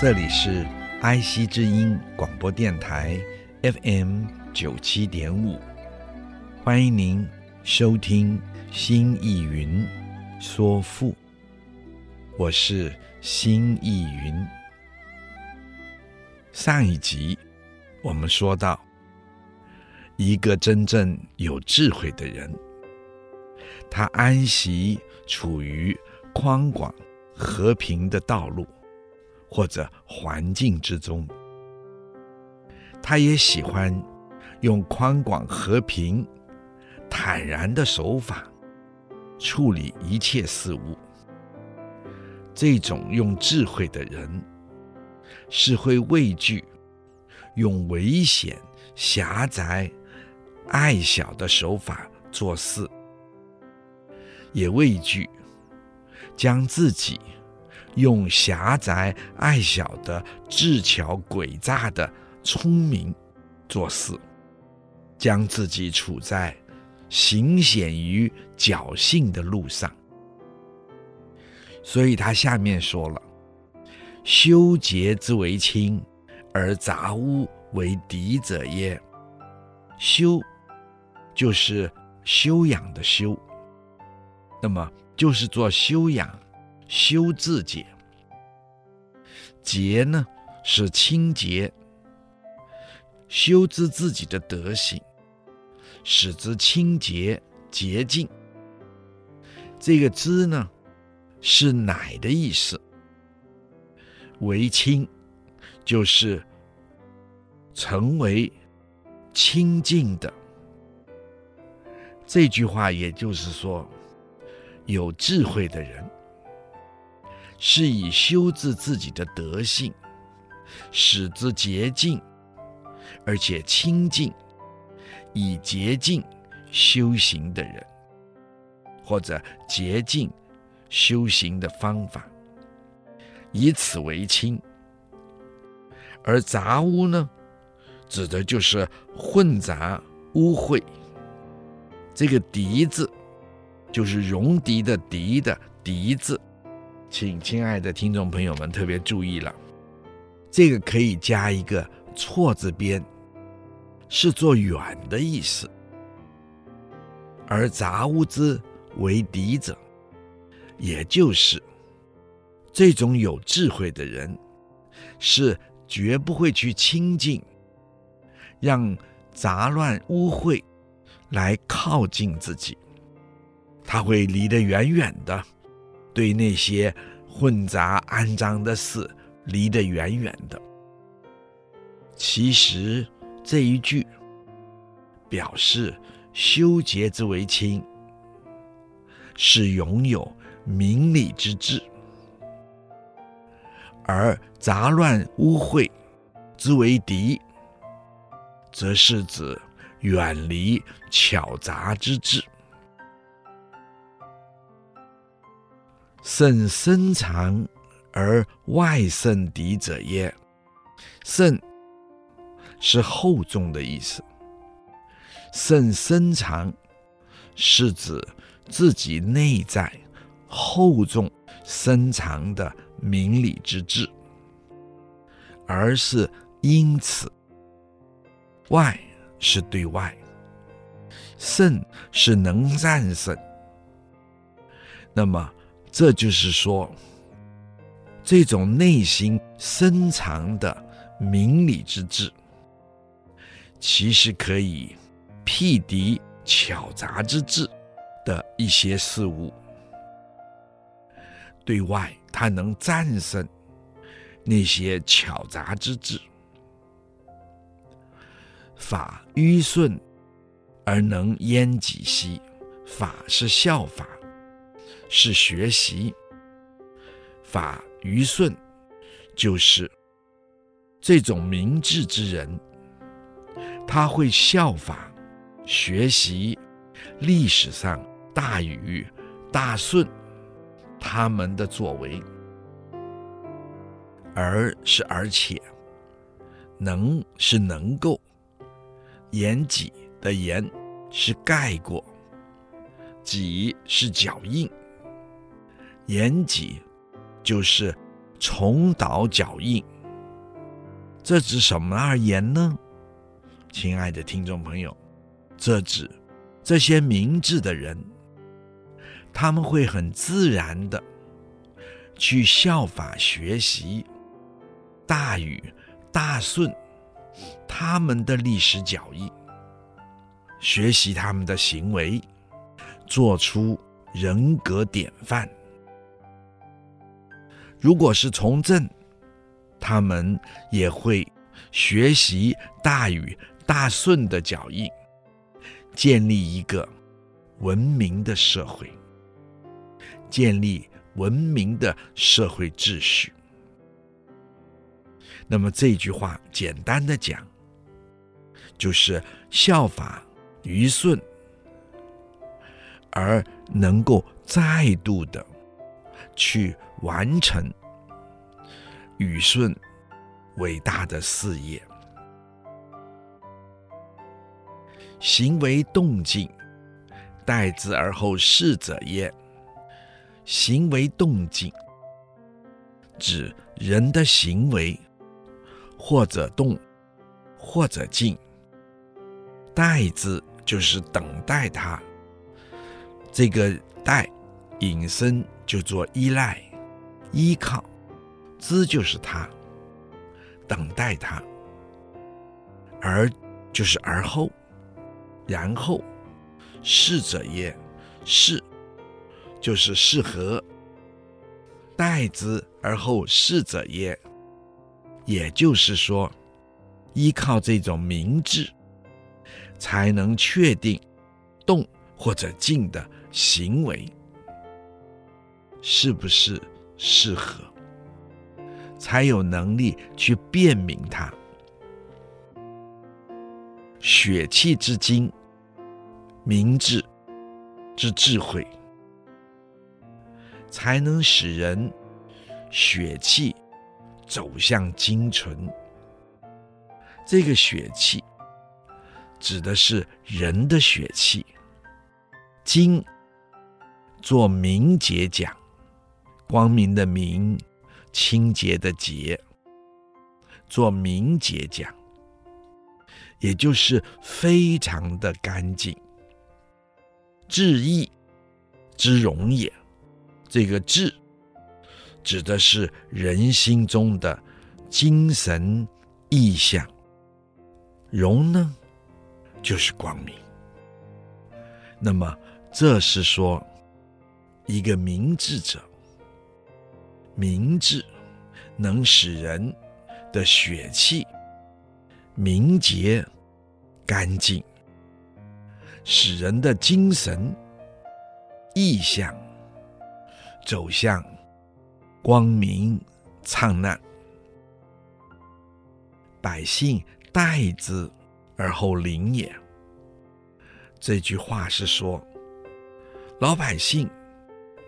这里是爱惜之音广播电台 FM 九七点五，欢迎您收听《新艺云说赋》，我是新艺云。上一集我们说到，一个真正有智慧的人，他安息处于宽广和平的道路。或者环境之中，他也喜欢用宽广和平、坦然的手法处理一切事物。这种用智慧的人，是会畏惧用危险、狭窄、爱小的手法做事，也畏惧将自己。用狭窄矮小的智巧诡诈的聪明做事，将自己处在行险于侥幸的路上。所以他下面说了：“修洁之为亲，而杂污为敌者耶？”修就是修养的修，那么就是做修养。修自洁，洁呢是清洁，修之自己的德行，使之清洁洁净。这个之呢是乃的意思，为清就是成为清净的。这句话也就是说，有智慧的人。是以修治自己的德性，使之洁净，而且清净，以洁净修行的人，或者洁净修行的方法，以此为亲。而杂污呢，指的就是混杂污秽。这个敌字，就是戎狄的狄的狄字。请亲爱的听众朋友们特别注意了，这个可以加一个错字边，是做远的意思。而杂污之为敌者，也就是这种有智慧的人，是绝不会去亲近，让杂乱污秽来靠近自己，他会离得远远的。对那些混杂肮脏的事离得远远的。其实这一句表示修洁之为亲，是拥有明理之智；而杂乱污秽之为敌，则是指远离巧杂之智。甚深藏而外胜敌者耶？甚是厚重的意思。甚深藏是指自己内在厚重深藏的明理之智，而是因此外是对外，胜是能战胜。那么。这就是说，这种内心深藏的明理之智，其实可以匹敌巧杂之智的一些事物。对外，他能战胜那些巧杂之智。法迂顺而能淹己兮，法是效法。是学习，法虞舜就是这种明智之人，他会效法学习历史上大禹、大舜他们的作为，而是而且能是能够，言己的言是盖过，己是脚印，言己。就是重蹈脚印，这指什么而言呢？亲爱的听众朋友，这指这些明智的人，他们会很自然的去效法学习大禹、大舜他们的历史脚印，学习他们的行为，做出人格典范。如果是从政，他们也会学习大禹、大舜的脚印，建立一个文明的社会，建立文明的社会秩序。那么这句话简单的讲，就是效法虞舜，而能够再度的去。完成禹舜伟大的事业，行为动静，待之而后事者也。行为动静，指人的行为，或者动，或者静。待之就是等待他，这个待引申就做依赖。依靠，之就是他，等待他，而就是而后，然后，是者也，是就是适合，待之而后是者也，也就是说，依靠这种明智，才能确定动或者静的行为，是不是？适合，才有能力去辨明它。血气之精，明智之智慧，才能使人血气走向精纯。这个血气指的是人的血气，精做明节讲。光明的明，清洁的洁，做明节讲，也就是非常的干净。志意之容也，这个志指的是人心中的精神意象，容呢就是光明。那么这是说一个明智者。明智能使人的血气明洁干净，使人的精神意象走向光明灿烂。百姓待之而后灵也。这句话是说，老百姓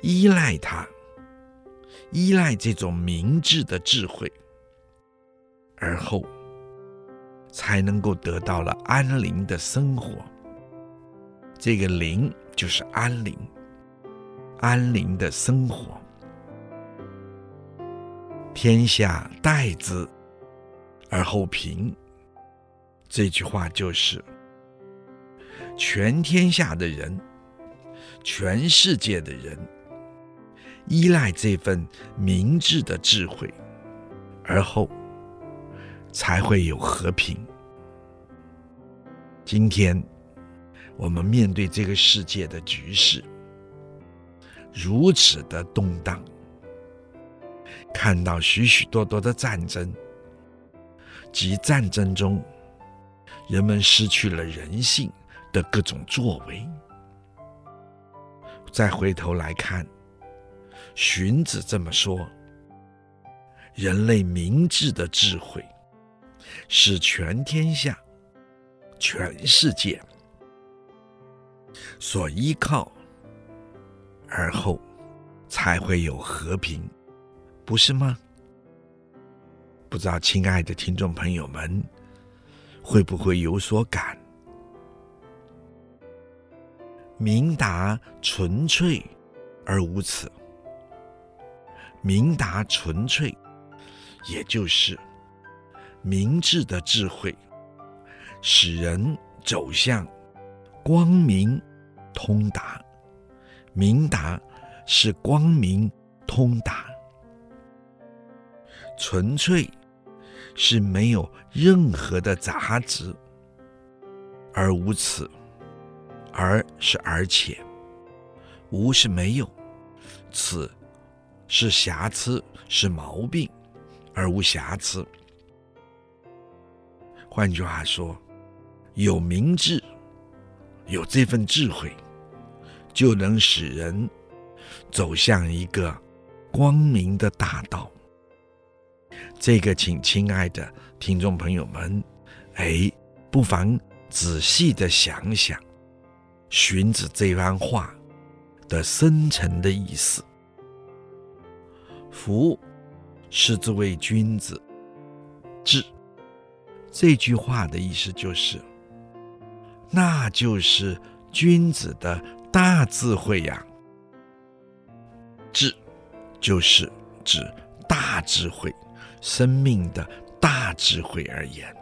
依赖他。依赖这种明智的智慧，而后才能够得到了安宁的生活。这个“宁”就是安宁，安宁的生活。天下待之而后平，这句话就是全天下的人，全世界的人。依赖这份明智的智慧，而后才会有和平。今天我们面对这个世界的局势如此的动荡，看到许许多多的战争，及战争中人们失去了人性的各种作为，再回头来看。荀子这么说：“人类明智的智慧，是全天下、全世界所依靠，而后才会有和平，不是吗？不知道亲爱的听众朋友们会不会有所感？明达纯粹而无耻，明达纯粹。也就是明智的智慧，使人走向光明通达。明达是光明通达，纯粹是没有任何的杂质，而无此，而是而且，无是没有，此是瑕疵，是毛病。而无瑕疵。换句话说，有明智，有这份智慧，就能使人走向一个光明的大道。这个，请亲爱的听众朋友们，哎，不妨仔细的想想，荀子这番话的深层的意思。福。是之谓君子智，这句话的意思就是，那就是君子的大智慧呀。智，就是指大智慧，生命的大智慧而言。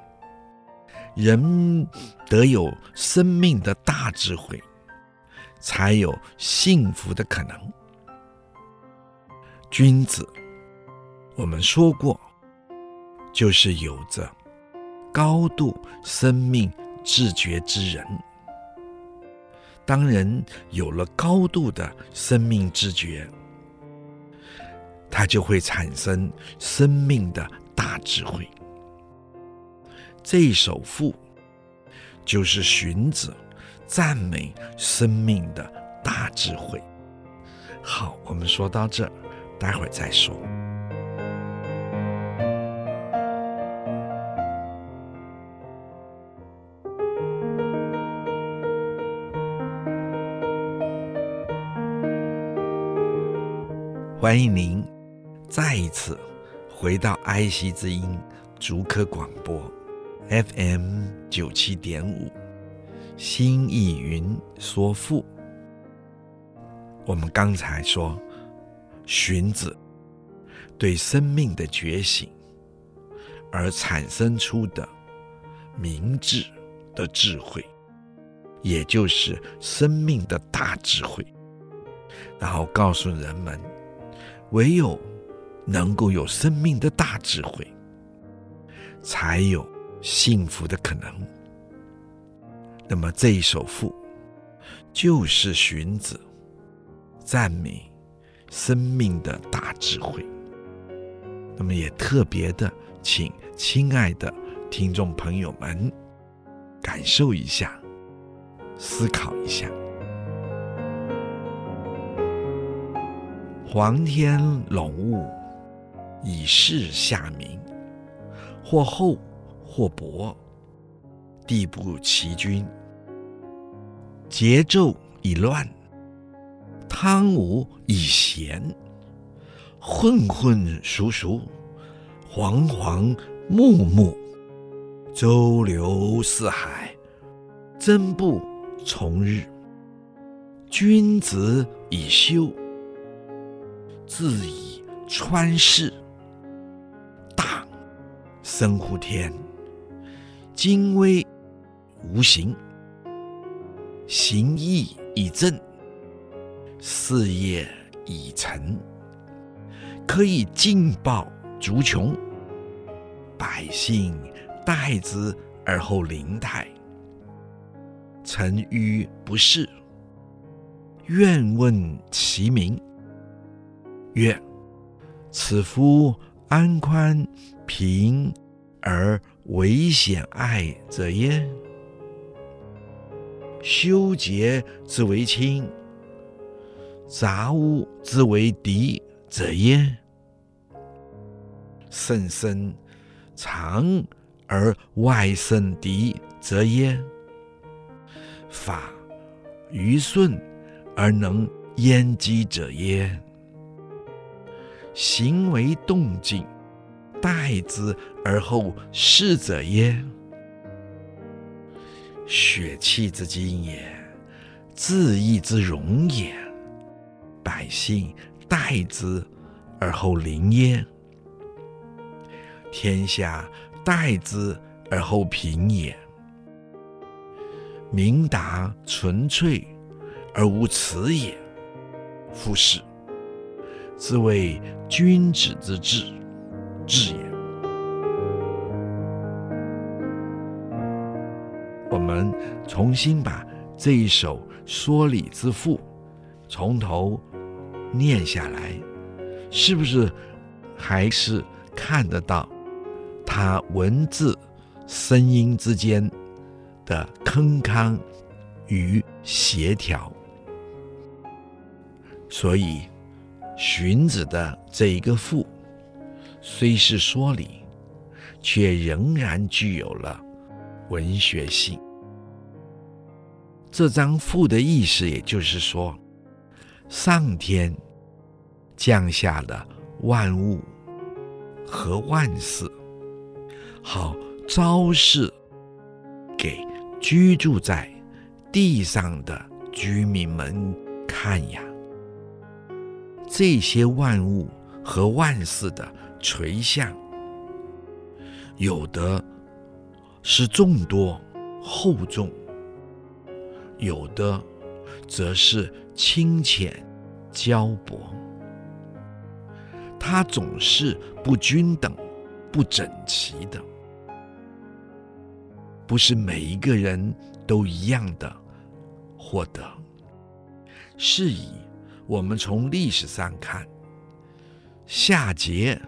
人得有生命的大智慧，才有幸福的可能。君子。我们说过，就是有着高度生命自觉之人。当人有了高度的生命自觉，他就会产生生命的大智慧。这一首赋就是荀子赞美生命的大智慧。好，我们说到这儿，待会儿再说。欢迎您再一次回到爱惜之音竹科广播 FM 九七点五新意云说赋。我们刚才说，荀子对生命的觉醒而产生出的明智的智慧，也就是生命的大智慧，然后告诉人们。唯有能够有生命的大智慧，才有幸福的可能。那么这一首赋，就是荀子赞美生命的大智慧。那么也特别的，请亲爱的听众朋友们感受一下，思考一下。皇天笼雾，以示下民，或厚或薄，地不齐均。节奏已乱，汤武以贤，混混熟熟，惶惶木木，周流四海，争不从日。君子以修。自以川世，大生乎天，精微无形，形意以正，事业已成，可以尽报族穷，百姓待之而后灵泰。臣愚不仕，愿问其名。曰：此夫安宽平而为险爱者耶？修节之为亲，杂污之为敌者耶？甚深，长而外圣涤者也。法于顺而能焉积者也。行为动静，待之而后事者也。血气之精也，志意之容也。百姓待之而后灵也。天下待之而后平也。明达纯粹而无辞也。夫是，自谓君子之治，治也。我们重新把这一首《说理之赋》从头念下来，是不是还是看得到他文字、声音之间的铿锵与协调？所以，荀子的这一个赋，虽是说理，却仍然具有了文学性。这张赋的意思，也就是说，上天降下了万物和万事，好昭示给居住在地上的居民们看呀。这些万物和万事的垂象，有的是众多厚重，有的则是清浅交薄，它总是不均等、不整齐的，不是每一个人都一样的获得，是以。我们从历史上看，夏桀、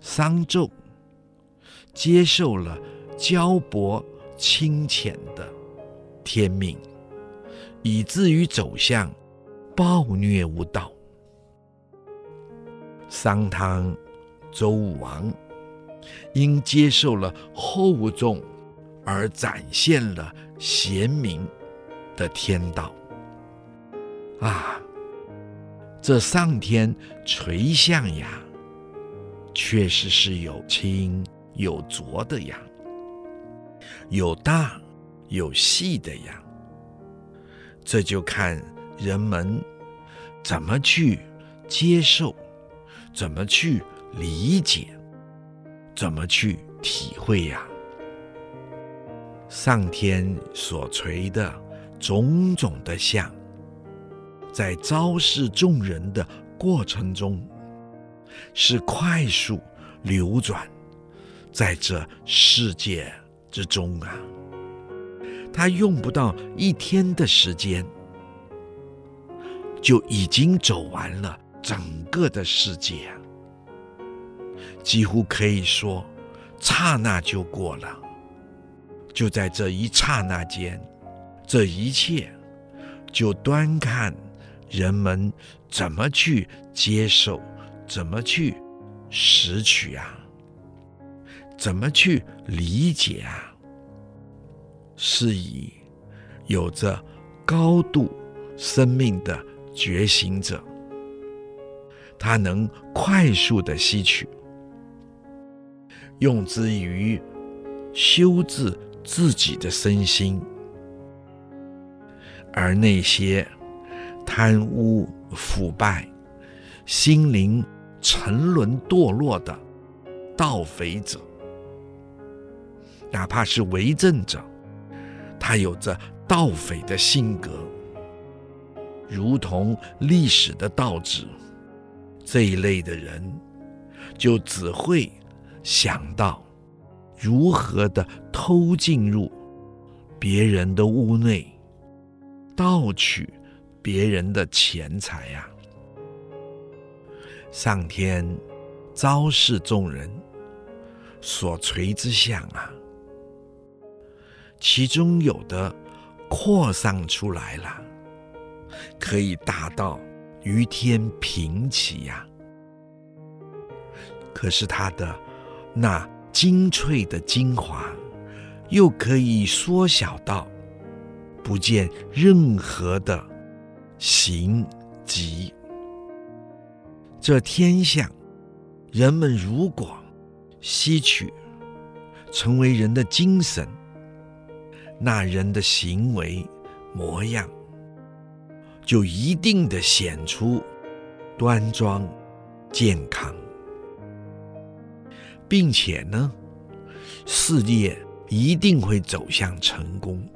商纣接受了交薄清浅的天命，以至于走向暴虐无道。商汤、周武王因接受了厚重而展现了贤明的天道。啊！这上天垂象呀，确实是有轻有浊的呀，有大有细的呀。这就看人们怎么去接受，怎么去理解，怎么去体会呀。上天所垂的种种的象。在昭示众人的过程中，是快速流转在这世界之中啊！他用不到一天的时间，就已经走完了整个的世界，几乎可以说刹那就过了。就在这一刹那间，这一切就端看。人们怎么去接受，怎么去拾取啊？怎么去理解啊？是以有着高度生命的觉醒者，他能快速的吸取，用之于修治自己的身心，而那些。贪污腐败、心灵沉沦堕落的盗匪者，哪怕是为政者，他有着盗匪的性格，如同历史的倒置，这一类的人就只会想到如何的偷进入别人的屋内，盗取。别人的钱财呀、上天昭示众人所垂之象啊，其中有的扩散出来了，可以达到于天平齐呀。可是它的那精粹的精华，又可以缩小到不见任何的形迹。这天象，人们如果吸取，成为人的精神，那人的行为模样，就一定的显出端庄健康，并且呢，事业一定会走向成功。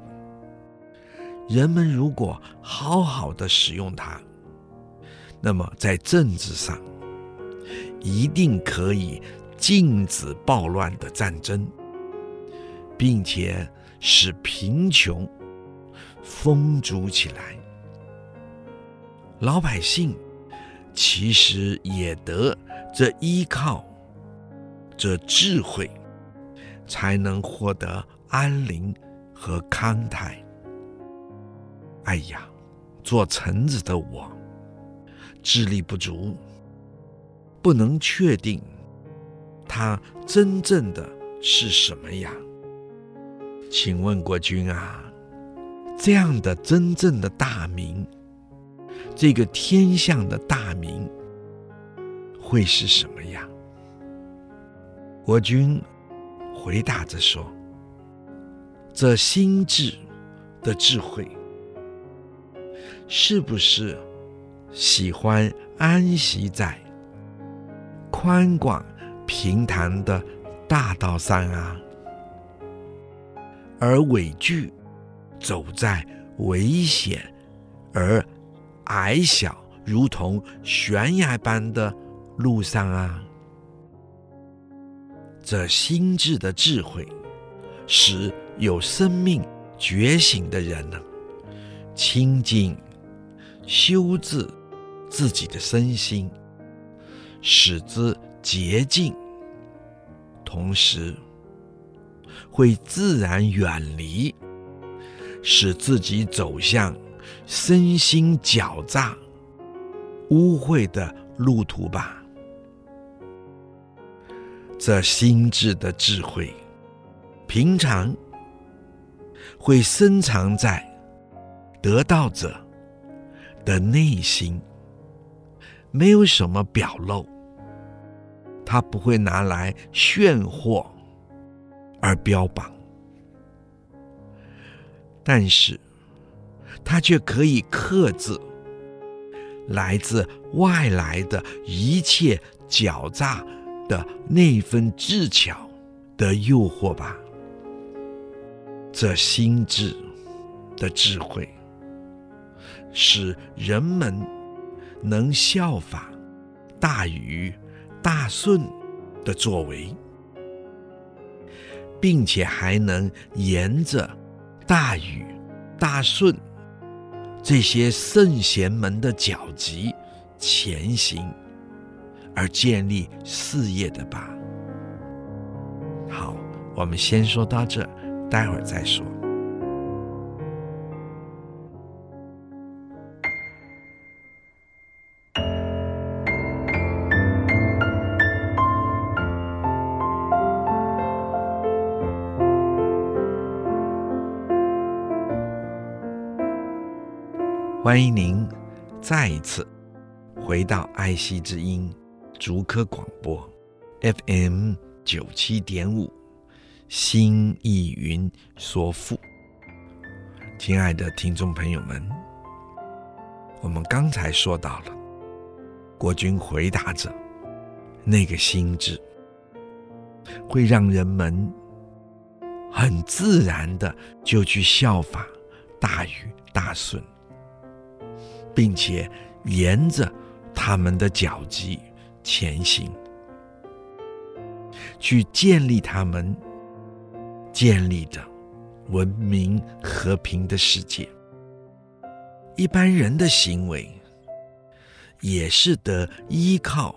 人们如果好好的使用它，那么在政治上，一定可以禁止暴乱的战争，并且使贫穷丰足起来。老百姓其实也得这依靠这智慧，才能获得安宁和康泰。哎呀，做臣子的我，智力不足，不能确定他真正的是什么呀。请问国君啊，这样的真正的大名？这个天象的大名会是什么样？国君回答着说：“这心智的智慧，是不是喜欢安息在宽广平坦的大道上啊？而畏惧走在危险而……”矮小如同悬崖般的路上啊，这心智的智慧，使有生命觉醒的人呢，清净修治自己的身心，使之洁净，同时会自然远离，使自己走向。身心狡诈、污秽的路途吧。这心智的智慧，平常会深藏在得道者的内心，没有什么表露，他不会拿来炫惑而标榜，但是。他却可以克制来自外来的一切狡诈的那份智巧的诱惑吧。这心智的智慧，使人们能效法大禹、大舜的作为，并且还能沿着大禹、大舜。这些圣贤们的脚迹前行，而建立事业的吧。好，我们先说到这，待会儿再说。欢迎您再一次回到爱惜之音竹科广播 FM 九七点五，新艺云说赋。亲爱的听众朋友们，我们刚才说到了，国君回答着，那个心智会让人们很自然的就去效法大禹、大舜。并且沿着他们的脚迹前行，去建立他们建立的文明和平的世界。一般人的行为也是得依靠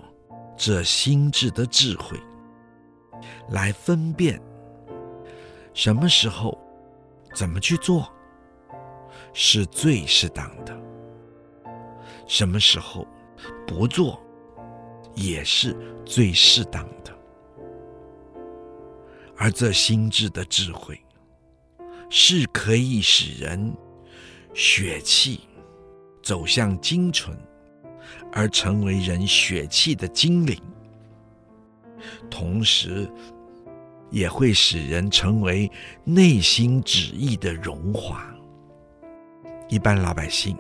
这心智的智慧来分辨什么时候怎么去做是最适当的。什么时候不做，也是最适当的。而这心智的智慧，是可以使人血气走向精纯，而成为人血气的精灵，同时也会使人成为内心旨意的荣华。一般老百姓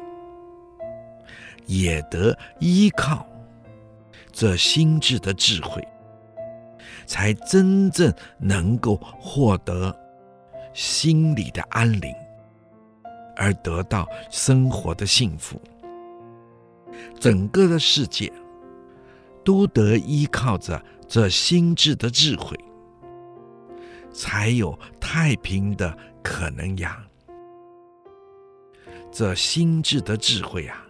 也得依靠这心智的智慧，才真正能够获得心里的安宁，而得到生活的幸福。整个的世界都得依靠着这心智的智慧，才有太平的可能呀。这心智的智慧啊，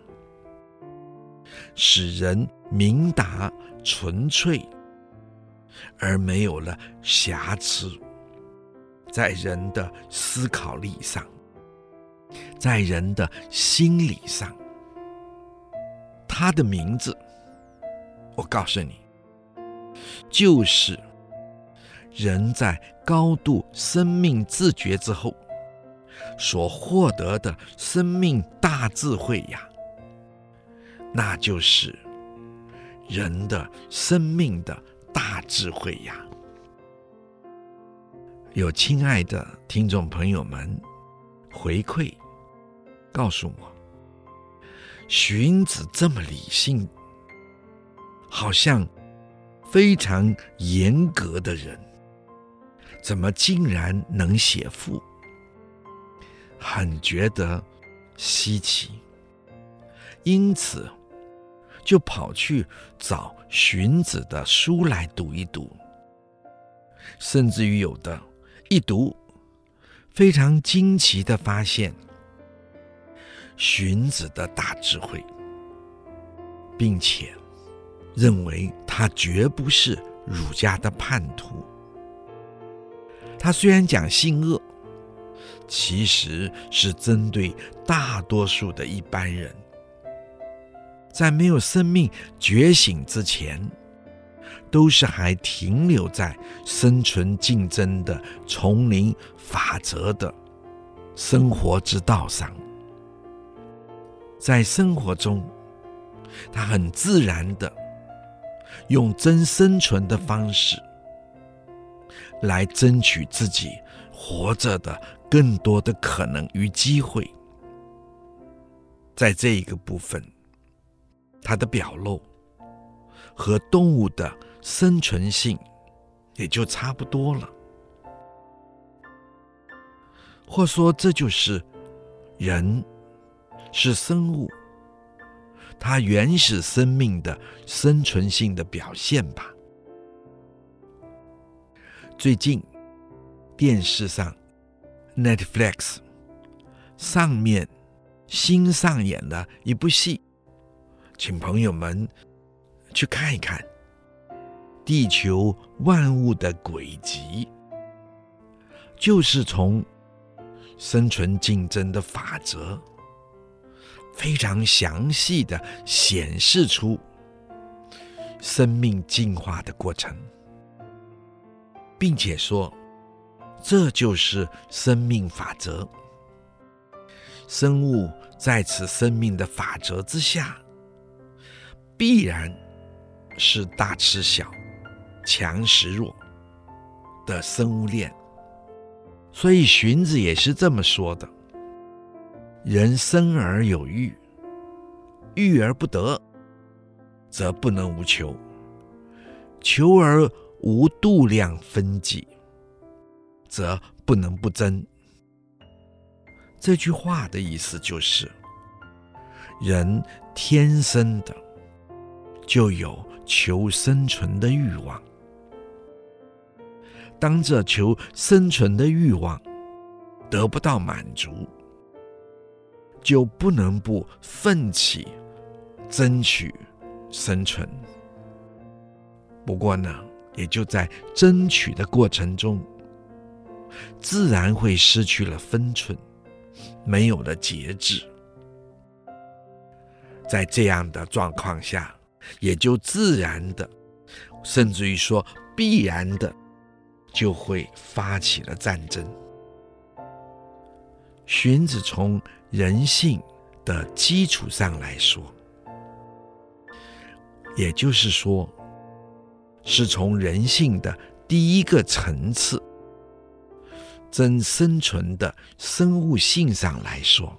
使人明达纯粹，而没有了瑕疵，在人的思考力上，在人的心理上，他的名字，我告诉你，就是人在高度生命自觉之后。所获得的生命大智慧呀，那就是人的生命的大智慧呀。有亲爱的听众朋友们回馈告诉我，荀子这么理性，好像非常严格的人，怎么竟然能写赋？很觉得稀奇，因此就跑去找荀子的书来读一读，甚至于有的一读，非常惊奇的发现荀子的大智慧，并且认为他绝不是儒家的叛徒。他虽然讲性恶。其实是针对大多数的一般人，在没有生命觉醒之前，都是还停留在生存竞争的丛林法则的生活之道上。在生活中，他很自然的用真生存的方式来争取自己活着的。更多的可能与机会，在这一个部分，它的表露和动物的生存性也就差不多了。或说，这就是人是生物，它原始生命的生存性的表现吧。最近电视上。Netflix 上面新上演了一部戏，请朋友们去看一看。地球万物的轨迹，就是从生存竞争的法则，非常详细的显示出生命进化的过程，并且说。这就是生命法则。生物在此生命的法则之下，必然是大吃小、强食弱的生物链。所以荀子也是这么说的：“人生而有欲，欲而不得，则不能无求；求而无度量分际。”则不能不争。这句话的意思就是，人天生的就有求生存的欲望。当这求生存的欲望得不到满足，就不能不奋起争取生存。不过呢，也就在争取的过程中。自然会失去了分寸，没有了节制。在这样的状况下，也就自然的，甚至于说必然的，就会发起了战争。荀子从人性的基础上来说，也就是说，是从人性的第一个层次，真生存的生物性上来说，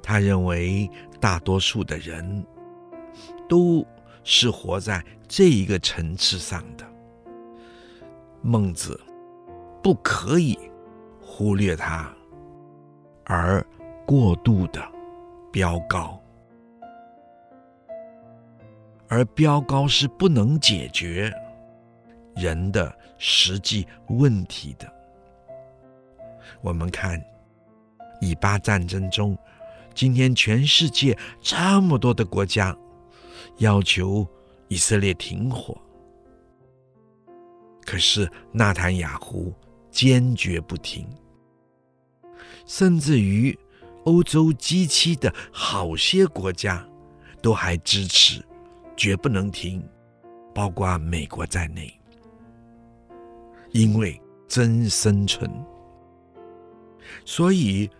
他认为大多数的人都是活在这一个层次上的。孟子不可以忽略他，而过度的标高，而标高是不能解决人的实际问题的。我们看以巴战争中，今天全世界这么多的国家要求以色列停火。可是，纳坦雅胡坚决不听，甚至于欧洲 G7 的好些国家都还支持，绝不能停，包括美国在内，因为真生存。所以，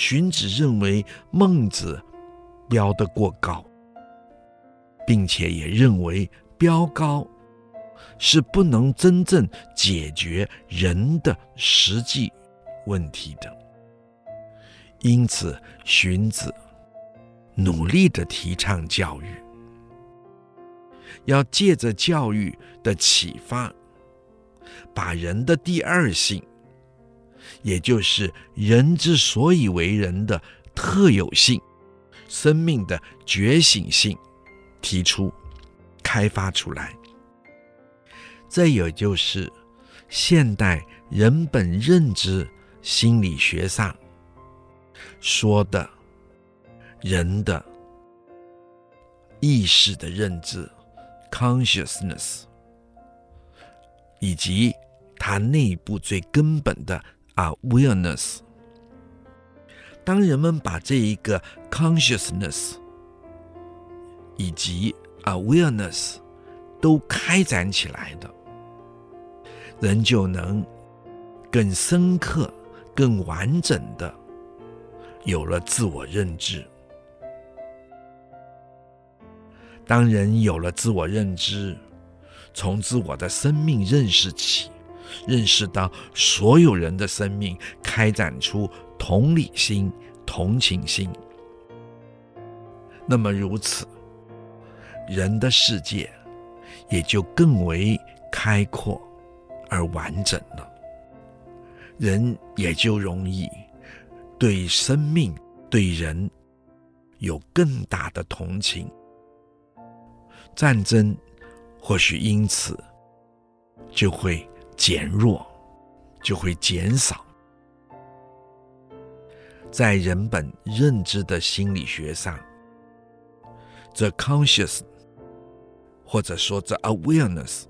荀子认为孟子标得过高，并且也认为标高。是不能真正解决人的实际问题的，因此荀子努力的提倡教育，要借着教育的启发，把人的第二性，也就是人之所以为人的特有性、生命的觉醒性，提出、开发出来。这也就是现代人本认知心理学上说的人的意识的认知 （consciousness），以及它内部最根本的 awareness。当人们把这一个 consciousness 以及 awareness 都开展起来的。人就能更深刻、更完整的有了自我认知。当人有了自我认知，从自我的生命认识起，认识到所有人的生命，开展出同理心、同情心，那么如此，人的世界也就更为开阔。而完整了，人也就容易对生命、对人有更大的同情。战争或许因此就会减弱，就会减少。在人本认知的心理学上，the conscious，或者说 the awareness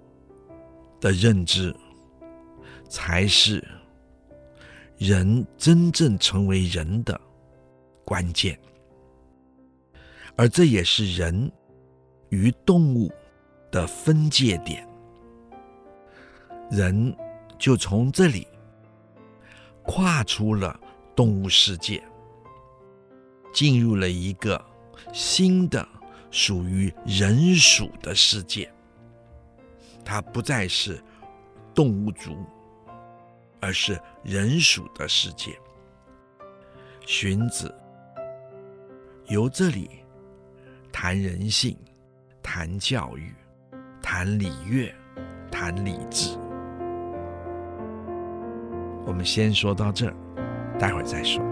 的认知。才是人真正成为人的关键，而这也是人与动物的分界点。人就从这里跨出了动物世界，进入了一个新的属于人属的世界。它不再是动物族。而是人属的世界。荀子由这里谈人性，谈教育，谈礼乐，谈礼智。我们先说到这儿，待会儿再说。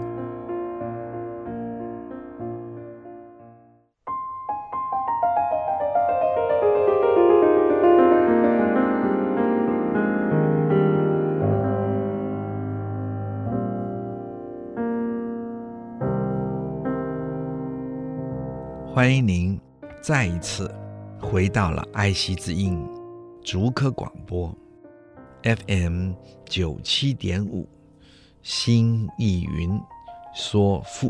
欢迎您再一次回到了爱惜之音竹科广播 FM 九七点五，新艺云说赋。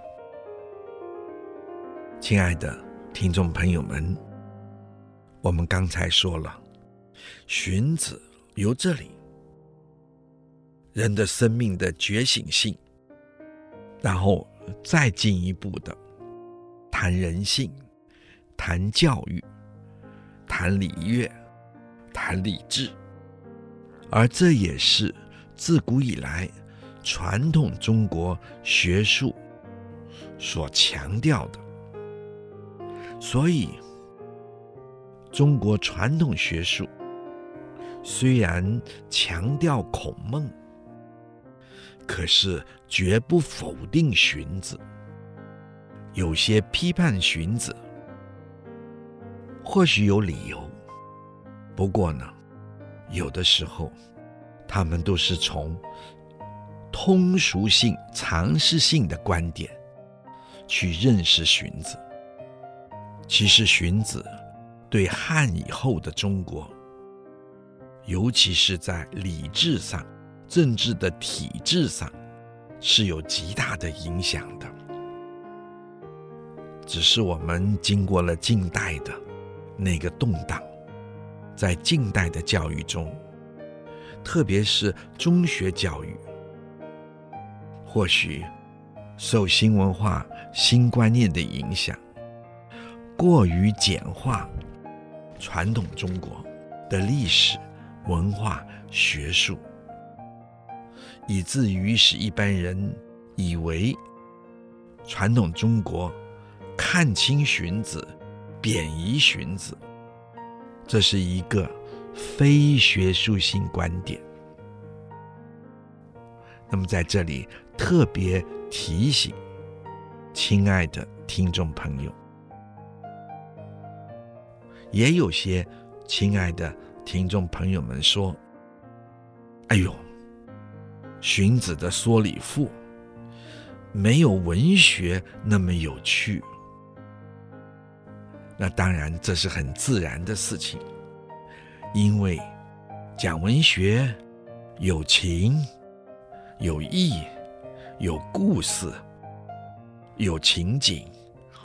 亲爱的听众朋友们，我们刚才说了，荀子由这里，人的生命的觉醒性，然后再进一步的谈人性、谈教育、谈礼乐、谈礼制，而这也是自古以来传统中国学术所强调的。所以，中国传统学术虽然强调孔孟。可是绝不否定荀子，有些批判荀子，或许有理由。不过呢，有的时候，他们都是从通俗性、常识性的观点去认识荀子。其实荀子对汉以后的中国，尤其是在礼制上。政治的体制上是有极大的影响的，只是我们经过了近代的那个动荡，在近代的教育中，特别是中学教育，或许受新文化、新观念的影响，过于简化传统中国的历史、文化、学术。以至于使一般人以为传统中国看清荀子、贬夷荀子，这是一个非学术性观点。那么在这里特别提醒亲爱的听众朋友，也有些亲爱的听众朋友们说：“哎呦。”荀子的说理赋没有文学那么有趣，那当然这是很自然的事情，因为讲文学有情、有义、有故事、有情景、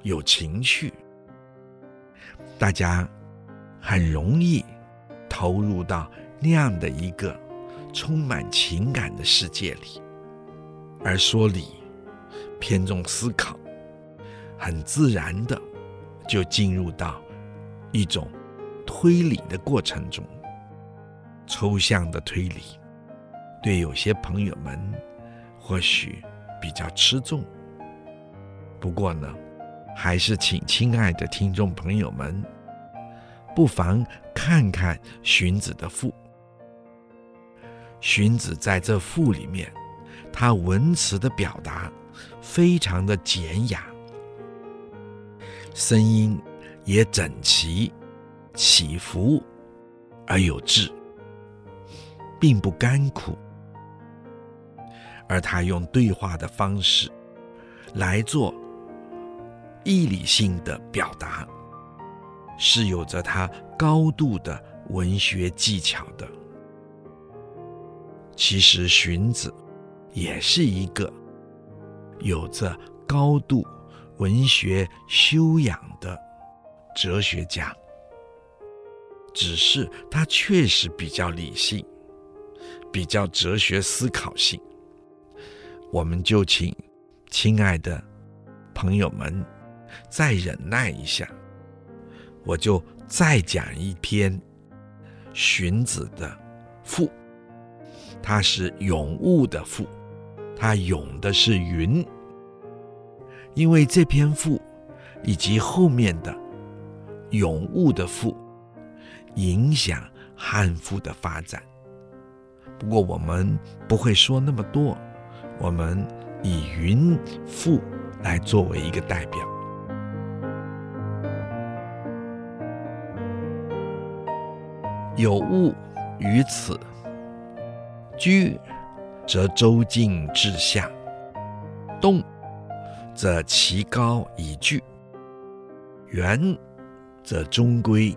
有情趣，大家很容易投入到那样的一个。充满情感的世界里，而说理偏重思考，很自然的就进入到一种推理的过程中。抽象的推理，对有些朋友们或许比较吃重。不过呢，还是请亲爱的听众朋友们，不妨看看荀子的赋。荀子在这赋里面，他文辞的表达非常的简雅，声音也整齐、起伏而有致，并不干枯。而他用对话的方式来做义理性的表达，是有着他高度的文学技巧的。其实荀子也是一个有着高度文学修养的哲学家，只是他确实比较理性，比较哲学思考性。我们就请亲爱的朋友们再忍耐一下，我就再讲一篇荀子的赋。它是咏物的赋，它咏的是云。因为这篇赋以及后面的咏物的赋，影响汉赋的发展。不过我们不会说那么多，我们以云赋来作为一个代表。有物于此。居，则周径至下；动，则其高以巨；圆，则中规；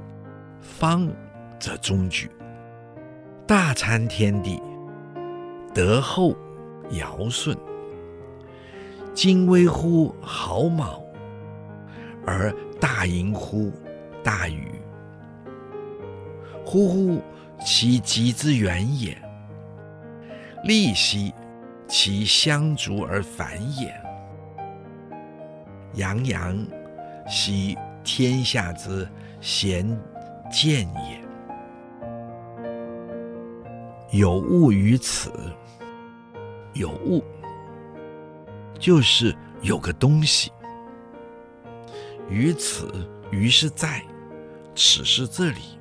方，则中矩。大参天地，德厚尧舜。精微乎毫毛，而大盈乎大禹。呼呼其极之远也；利兮，其相逐而反也。洋洋，兮天下之贤见也。有物于此，有物就是有个东西。于此，于是在，此是这里，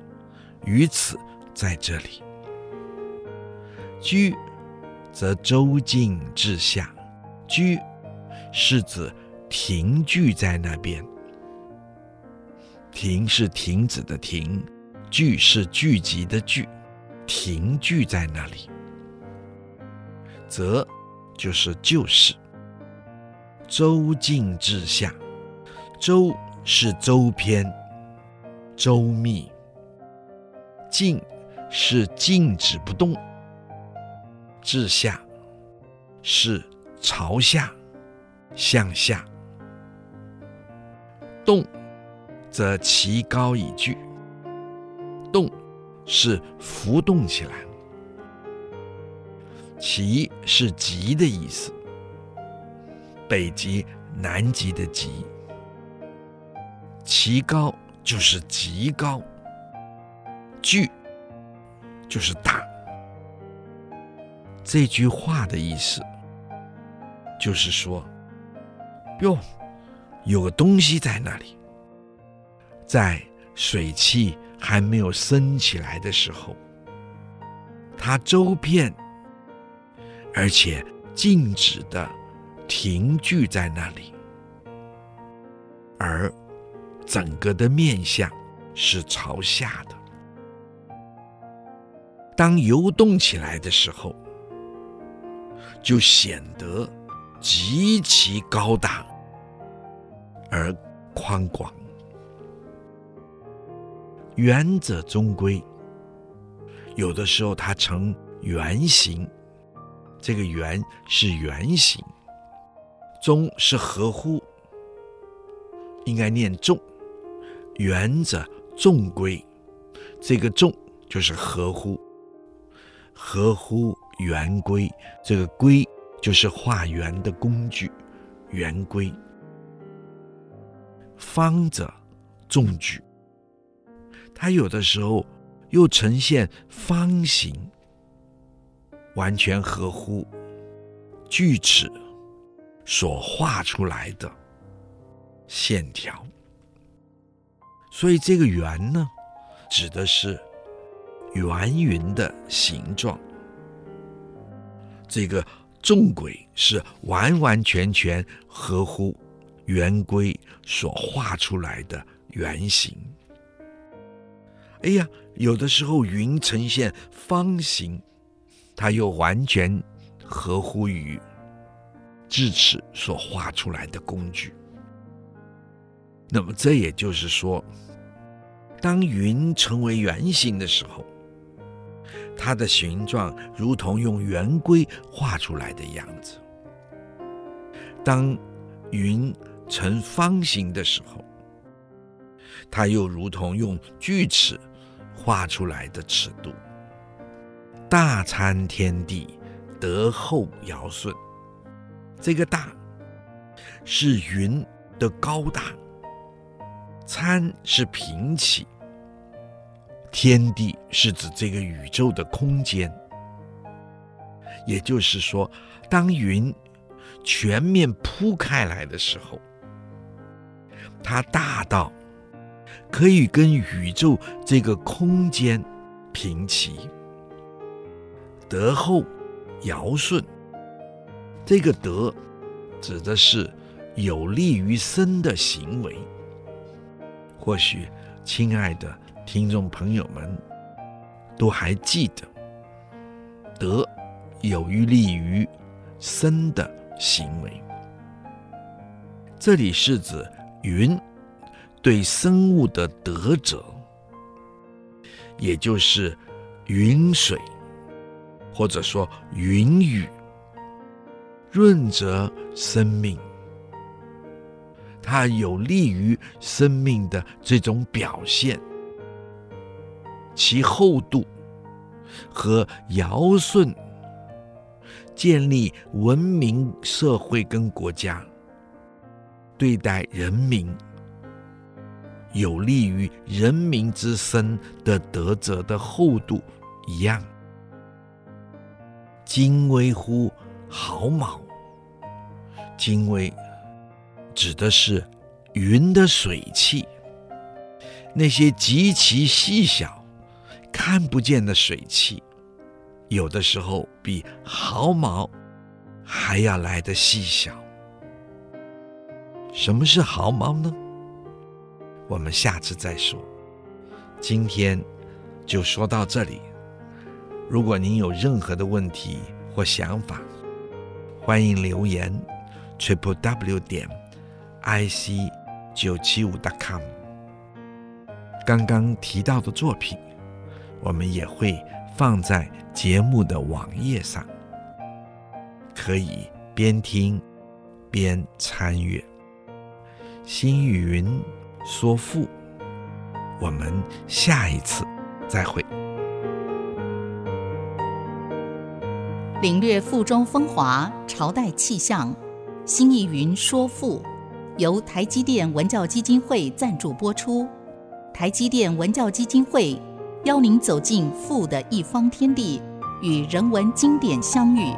于此在这里。居，则周进至下。居，是指停聚在那边。停是停止的停，聚是聚集的聚。停聚在那里，则就是就是。周进至下，周是周篇，周密。静是静止不动，至下是朝下，向下。动，则其高以聚。动。是浮动起来，其是极的意思，北极、南极的极，其高就是极高，巨就是大。这句话的意思就是说，哟，有个东西在那里，在水汽。还没有升起来的时候，它周遍，而且静止的停聚在那里，而整个的面向是朝下的。当游动起来的时候，就显得极其高大而宽广。圆者中规，有的时候它呈圆形，这个圆是圆形，中是合乎，应该念中。圆者中规，这个中就是合乎，合乎圆规，这个规就是画圆的工具，圆规。方者中矩。它有的时候又呈现方形，完全合乎锯齿所画出来的线条。所以这个圆呢，指的是圆云的形状。这个纵轨是完完全全合乎圆规所画出来的圆形。哎呀，有的时候云呈现方形，它又完全合乎于智齿所画出来的工具。那么这也就是说，当云成为圆形的时候，它的形状如同用圆规画出来的样子；当云成方形的时候，它又如同用锯齿。画出来的尺度，大参天地，德厚尧舜。这个“大”是云的高大，参是平起，天地是指这个宇宙的空间。也就是说，当云全面铺开来的时候，它大到。可以跟宇宙这个空间平齐。德厚尧舜，这个德指的是有利于身的行为。或许，亲爱的听众朋友们都还记得，德有利于身的行为。这里是指云。对生物的德者，也就是云水，或者说云雨，润泽生命，它有利于生命的这种表现，其厚度和尧舜，建立文明社会跟国家，对待人民，有利于人民之身的德泽的厚度一样。精微乎毫毛，精微指的是云的水汽，那些极其细小、看不见的水汽，有的时候比毫毛还要来得细小。什么是毫毛呢？我们下次再说。今天就说到这里。如果您有任何的问题或想法，欢迎留言 triple w 点 i c 九七五 dot com。刚刚提到的作品，我们也会放在节目的网页上，可以边听边参阅。新语云说赋，我们下一次再会。领略赋中风华，朝代气象。新艺云说赋，由台积电文教基金会赞助播出。台积电文教基金会邀您走进赋的一方天地，与人文经典相遇。